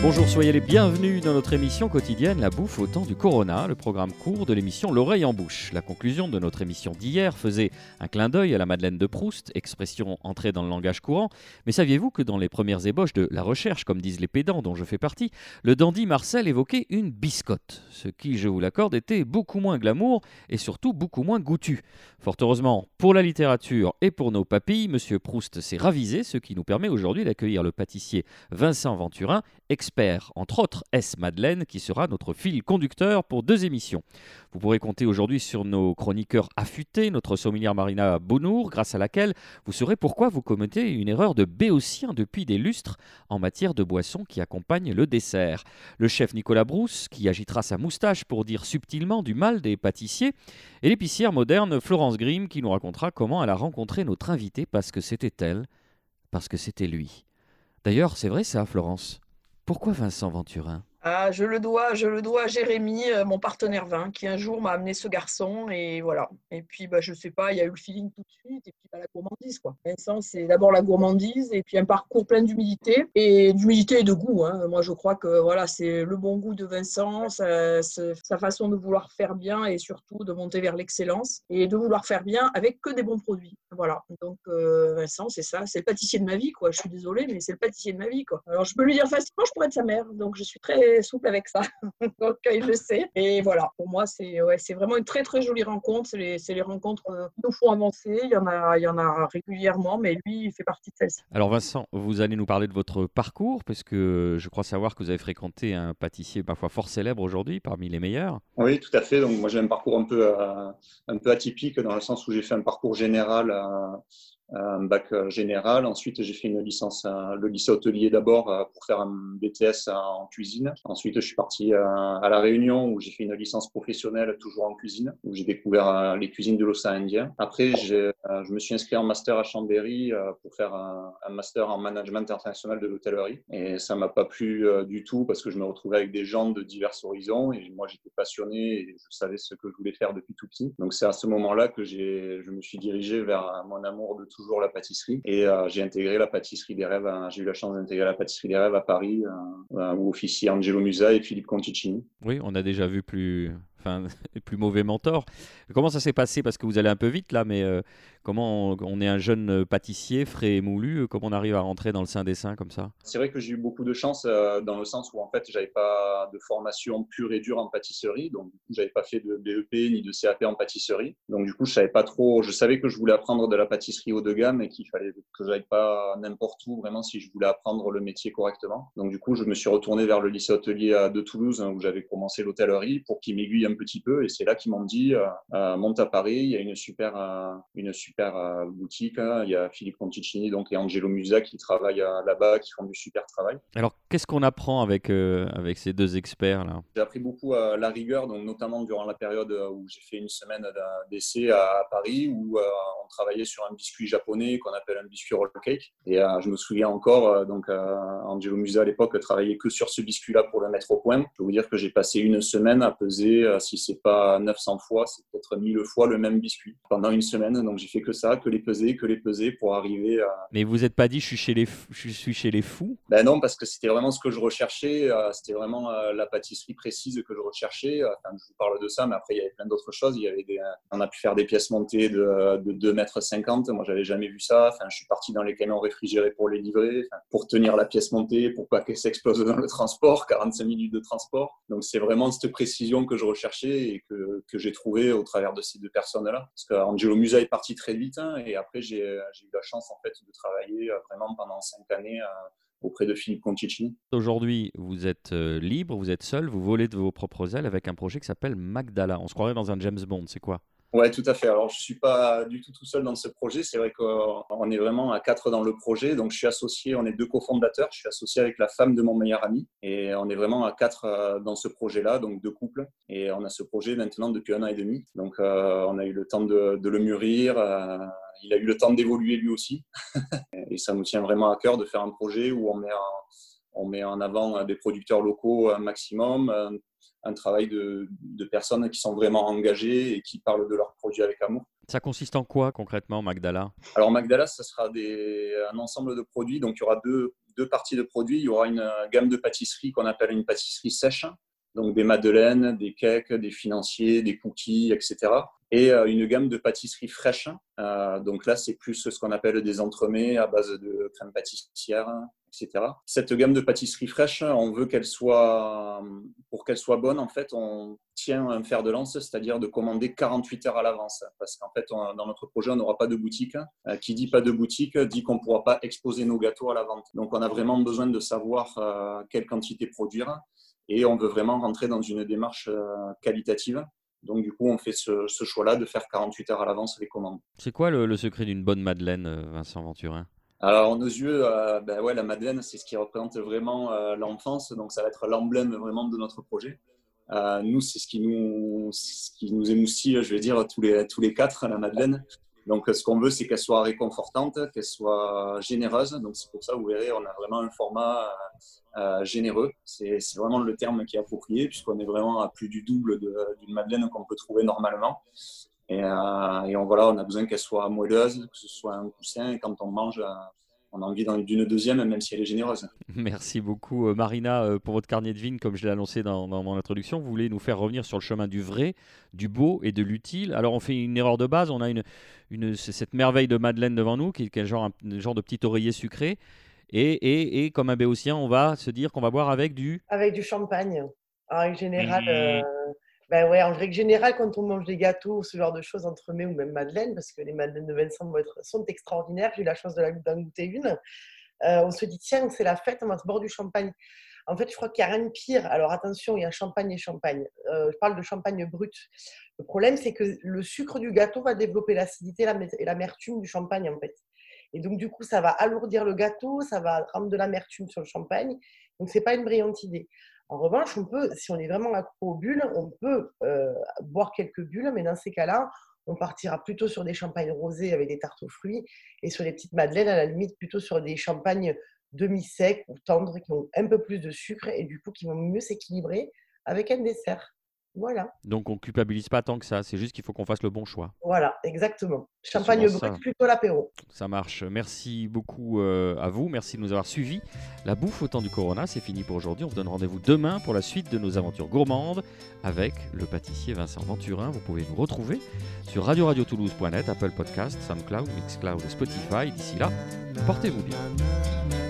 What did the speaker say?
Bonjour, soyez les bienvenus dans notre émission quotidienne La bouffe au temps du Corona, le programme court de l'émission L'oreille en bouche. La conclusion de notre émission d'hier faisait un clin d'œil à la Madeleine de Proust, expression entrée dans le langage courant. Mais saviez-vous que dans les premières ébauches de la recherche, comme disent les pédants dont je fais partie, le dandy Marcel évoquait une biscotte, ce qui, je vous l'accorde, était beaucoup moins glamour et surtout beaucoup moins goûtu. Fort heureusement, pour la littérature et pour nos papilles, Monsieur Proust s'est ravisé, ce qui nous permet aujourd'hui d'accueillir le pâtissier Vincent Venturin, entre autres, S. Madeleine, qui sera notre fil conducteur pour deux émissions. Vous pourrez compter aujourd'hui sur nos chroniqueurs affûtés, notre sommelière Marina Bonour, grâce à laquelle vous saurez pourquoi vous commettez une erreur de béotien depuis des lustres en matière de boissons qui accompagnent le dessert. Le chef Nicolas Brousse, qui agitera sa moustache pour dire subtilement du mal des pâtissiers, et l'épicière moderne Florence Grimm, qui nous racontera comment elle a rencontré notre invité parce que c'était elle, parce que c'était lui. D'ailleurs, c'est vrai ça, Florence? Pourquoi Vincent Venturin? Ah, je le dois, je le dois à Jérémy, euh, mon partenaire vin, qui un jour m'a amené ce garçon et voilà. Et puis, bah, je sais pas, il y a eu le feeling tout de suite et puis bah, la gourmandise quoi. Vincent, c'est d'abord la gourmandise et puis un parcours plein d'humilité et d'humilité et de goût. Hein. Moi, je crois que voilà, c'est le bon goût de Vincent, sa, façon de vouloir faire bien et surtout de monter vers l'excellence et de vouloir faire bien avec que des bons produits. Voilà. Donc euh, Vincent, c'est ça, c'est le pâtissier de ma vie quoi. Je suis désolée, mais c'est le pâtissier de ma vie quoi. Alors je peux lui dire facilement, je pourrais être sa mère. Donc je suis très souple avec ça. Donc, il le sait. Et voilà, pour moi, c'est ouais, vraiment une très, très jolie rencontre. C'est les, les, rencontres euh, qui nous font avancer. Il y, en a, il y en a régulièrement, mais lui, il fait partie de celle-ci. Alors, Vincent, vous allez nous parler de votre parcours, parce que je crois savoir que vous avez fréquenté un pâtissier parfois fort célèbre aujourd'hui, parmi les meilleurs. Oui, tout à fait. Donc, moi, j'ai un parcours un peu, euh, un peu atypique dans le sens où j'ai fait un parcours général un bac euh, général. Ensuite, j'ai fait une licence le lycée hôtelier d'abord euh, pour faire un BTS en cuisine. Ensuite, je suis parti euh, à La Réunion où j'ai fait une licence professionnelle toujours en cuisine, où j'ai découvert les cuisines de l'océan Indien. Après, je me suis inscrit en master à Chambéry pour faire un, master en management international de l'hôtellerie. Et ça m'a pas plu du tout parce que je me retrouvais avec des gens de divers horizons et moi, j'étais passionné et je savais ce que je voulais faire depuis tout petit. Donc, c'est à ce moment-là que je me suis dirigé vers mon amour de tout toujours la pâtisserie. Et euh, j'ai intégré la pâtisserie des rêves. J'ai eu la chance d'intégrer la pâtisserie des rêves à Paris, euh, euh, où officient Angelo Musa et Philippe Conticini. Oui, on a déjà vu plus, enfin, plus mauvais mentor. Comment ça s'est passé? Parce que vous allez un peu vite là, mais comment on, est un jeune pâtissier frais et moulu Comment on arrive à rentrer dans le sein des saints comme ça? C'est vrai que j'ai eu beaucoup de chance dans le sens où en fait j'avais pas de formation pure et dure en pâtisserie, donc j'avais pas fait de BEP ni de CAP en pâtisserie. Donc du coup je savais pas trop. Je savais que je voulais apprendre de la pâtisserie haut de gamme et qu'il fallait que j'aille pas n'importe où vraiment si je voulais apprendre le métier correctement. Donc du coup je me suis retourné vers le lycée hôtelier de Toulouse hein, où j'avais commencé l'hôtellerie pour qu'il m'aiguille un petit peu. Et c'est là qu'ils m'ont dit, euh, euh, monte à Paris, il y a une super, euh, une super boutique. Hein. Il y a Philippe Conticini donc, et Angelo Musa qui travaillent là-bas, qui font du super travail. Qu'est-ce qu'on apprend avec, avec ces deux experts-là J'ai appris beaucoup à la rigueur, donc notamment durant la période où j'ai fait une semaine d'essai à Paris, où on travaillait sur un biscuit japonais qu'on appelle un biscuit roll cake. Et je me souviens encore, donc Angelo Musa à l'époque travaillait que sur ce biscuit-là pour le mettre au point. Je peux vous dire que j'ai passé une semaine à peser si euh, si c'est pas 900 fois, c'est peut-être 1000 fois le même biscuit pendant une semaine. Donc j'ai fait que ça, que les peser, que les peser pour arriver à. Mais vous n'êtes pas dit je suis chez les, je suis chez les fous? Ben non, parce que c'était ce que je recherchais. Euh, c'était vraiment euh, la pâtisserie précise que je recherchais. Enfin, je vous parle de ça, mais après il y avait plein d'autres choses. Il y avait on a pu faire des pièces montées de, de 2 mètres 50. Moi, j'avais jamais vu ça. Enfin, je suis parti dans les camions réfrigérés pour les livrer, pour tenir la pièce montée, pour pas qu'elle s'explose dans le transport, 45 minutes de transport. Donc c'est vraiment cette précision que je recherchais et que, que j'ai trouvé au travers de ces deux personnes-là. Parce qu'Angelo Musa est parti très vite hein, et après j'ai eu la chance en fait de travailler euh, vraiment pendant cinq années euh, auprès de Philippe. Aujourd'hui, vous êtes euh, libre, vous êtes seul, vous volez de vos propres ailes avec un projet qui s'appelle Magdala. On se croirait dans un James Bond, c'est quoi? Ouais, tout à fait. Alors, je ne suis pas du tout tout seul dans ce projet. C'est vrai qu'on est vraiment à quatre dans le projet. Donc, je suis associé, on est deux cofondateurs. Je suis associé avec la femme de mon meilleur ami. Et on est vraiment à quatre euh, dans ce projet-là, donc deux couples. Et on a ce projet maintenant depuis un an et demi. Donc, euh, on a eu le temps de, le mûrir. Euh, il a eu le temps d'évoluer lui aussi. et ça nous tient vraiment à cœur de faire un projet où on met on met en avant des producteurs locaux un maximum, un travail de, personnes qui sont vraiment engagées et qui parlent de leurs produits avec amour. Ça consiste en quoi concrètement, Magdala? Alors Magdala, ça sera des, un ensemble de produits. Donc il y aura deux, deux parties de produits. Il y aura une gamme de pâtisseries qu'on appelle une pâtisserie sèche. Donc des madeleines, des cakes, des financiers, des cookies, etc. Et euh, une gamme de pâtisseries fraîches. Euh, donc là, c'est plus ce qu'on appelle des entremets à base de crème pâtissière, etc. Cette gamme de pâtisseries fraîches, on veut qu'elle soit, pour qu'elle soit bonne, en fait, on tient un fer de lance, c'est-à-dire de commander 48 heures à l'avance. Parce qu'en fait, dans notre projet, on n'aura pas de boutique. Euh, qui dit pas de boutique dit qu'on ne pourra pas exposer nos gâteaux à la vente. Donc, on a vraiment besoin de savoir quelle quantité produire et on veut vraiment rentrer dans une démarche qualitative. Donc, du coup, on fait ce, choix-là de faire 48 heures à l'avance les commandes. C'est quoi le, le secret d'une bonne Madeleine, Vincent Venturin? Alors, nos yeux, euh, ben ouais, la Madeleine, c'est ce qui représente vraiment euh, l'enfance. Donc, ça va être l'emblème vraiment de notre projet. Euh, nous, c'est ce qui nous, ce qui nous émoustille, je vais dire, tous les, tous les quatre, la Madeleine. Donc, ce qu'on veut, c'est qu'elle soit réconfortante, qu'elle soit généreuse. Donc, c'est pour ça, vous verrez, on a vraiment un format généreux. C'est vraiment le terme qui est approprié, puisqu'on est vraiment à plus du double d'une Madeleine qu'on peut trouver normalement. Et, euh, et on, voilà, on a besoin qu'elle soit moelleuse, que ce soit un coussin. Quand on mange, euh, on a envie d'une deuxième, même si elle est généreuse. Merci beaucoup, euh, Marina, pour votre carnet de vignes. Comme je l'ai annoncé dans, mon introduction, vous voulez nous faire revenir sur le chemin du vrai, du beau et de l'utile. Alors, on fait une erreur de base. On a une, une cette merveille de Madeleine devant nous, qui, est genre, un genre de petit oreiller sucré. Et, et, et, comme un béotien, on va se dire qu'on va boire avec du... Avec du champagne. En général, mmh. Ben ouais, en règle générale, quand on mange des gâteaux, ce genre de choses, entre mets ou même madeleine, parce que les madeleines de Vincent sont extraordinaires, j'ai eu la chance de d'en goûter une, euh, on se dit, tiens, c'est la fête, on va se boire du champagne. En fait, je crois qu'il n'y a rien de pire. Alors attention, il y a champagne et champagne. Euh, je parle de champagne brut. Le problème, c'est que le sucre du gâteau va développer l'acidité et l'amertume du champagne, en fait. Et donc, du coup, ça va alourdir le gâteau, ça va rendre de l'amertume sur le champagne. Donc, ce n'est pas une brillante idée. En revanche, on peut, si on est vraiment accro aux bulles, on peut euh, boire quelques bulles, mais dans ces cas-là, on partira plutôt sur des champagnes rosés avec des tartes aux fruits et sur les petites madeleines, à la limite, plutôt sur des champagnes demi-secs ou tendres qui ont un peu plus de sucre et du coup qui vont mieux s'équilibrer avec un dessert. Voilà. Donc on culpabilise pas tant que ça, c'est juste qu'il faut qu'on fasse le bon choix. Voilà, exactement. Champagne brut, plutôt l'apéro. Ça marche. Merci beaucoup euh, à vous, merci de nous avoir suivis. La bouffe au temps du Corona, c'est fini pour aujourd'hui. On vous donne rendez-vous demain pour la suite de nos aventures gourmandes avec le pâtissier Vincent Venturin. Vous pouvez nous retrouver sur radio-radio-toulouse.net, Apple Podcast, SoundCloud, Mixcloud et Spotify. D'ici là, portez-vous bien.